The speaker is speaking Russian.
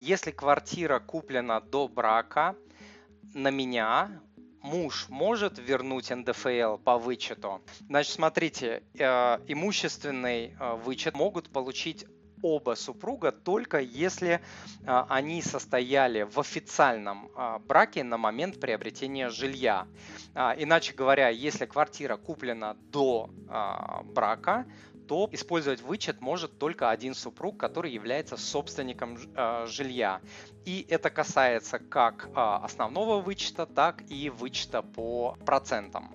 Если квартира куплена до брака, на меня муж может вернуть НДФЛ по вычету. Значит, смотрите, э, имущественный э, вычет могут получить оба супруга только если а, они состояли в официальном а, браке на момент приобретения жилья. А, иначе говоря, если квартира куплена до брака, то использовать вычет может только один супруг, который является собственником жилья. И это касается как основного вычета, так и вычета по процентам.